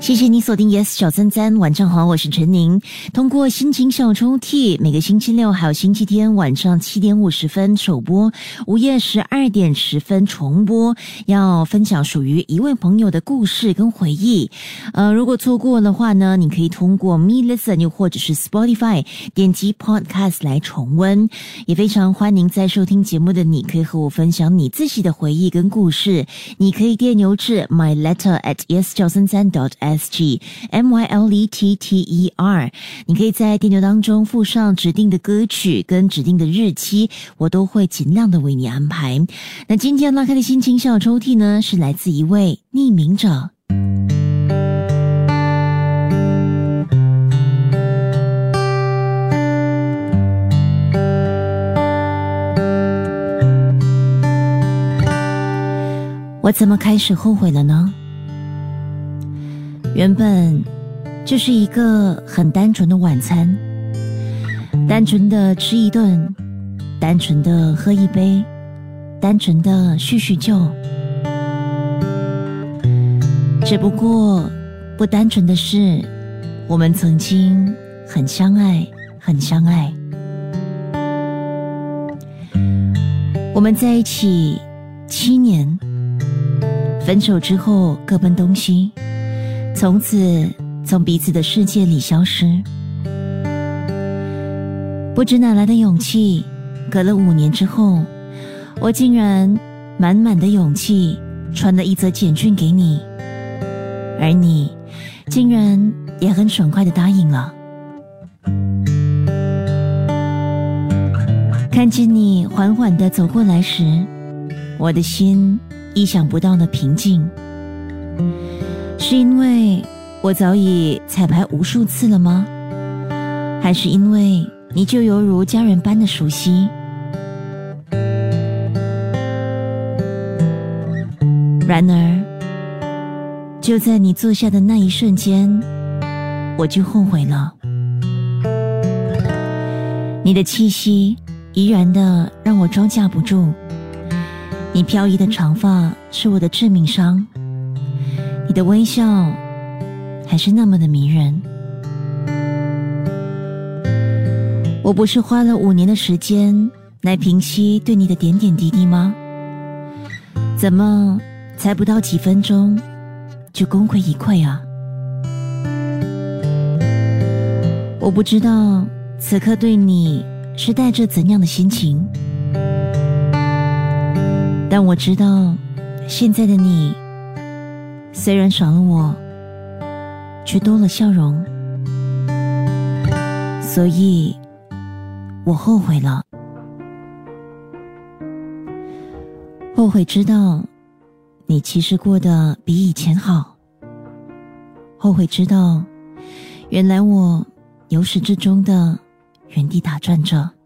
谢谢你锁定 Yes 小三三，晚上好，我是陈宁。通过心情小抽屉，每个星期六还有星期天晚上七点五十分首播，午夜十二点十分重播。要分享属于一位朋友的故事跟回忆。呃，如果错过的话呢，你可以通过 Me Listen 又或者是 Spotify 点击 Podcast 来重温。也非常欢迎在收听节目的你可以和我分享你自己的回忆跟故事。你可以电邮至 My Letter at Yes 小三三 dot S G M Y L E T T E R，你可以在电邮当中附上指定的歌曲跟指定的日期，我都会尽量的为你安排。那今天拉开的心情小抽屉呢，是来自一位匿名者。我怎么开始后悔了呢？原本就是一个很单纯的晚餐，单纯的吃一顿，单纯的喝一杯，单纯的叙叙旧。只不过不单纯的是，我们曾经很相爱，很相爱。我们在一起七年，分手之后各奔东西。从此从彼此的世界里消失，不知哪来的勇气，隔了五年之后，我竟然满满的勇气传了一则简讯给你，而你竟然也很爽快的答应了。看见你缓缓的走过来时，我的心意想不到的平静。是因为我早已彩排无数次了吗？还是因为你就犹如家人般的熟悉？然而，就在你坐下的那一瞬间，我就后悔了。你的气息依然的让我招架不住，你飘逸的长发是我的致命伤。你的微笑还是那么的迷人。我不是花了五年的时间来平息对你的点点滴滴吗？怎么才不到几分钟就功亏一篑啊？我不知道此刻对你是带着怎样的心情，但我知道现在的你。虽然少了我，却多了笑容，所以我后悔了，后悔知道你其实过得比以前好，后悔知道原来我由始至终的原地打转着。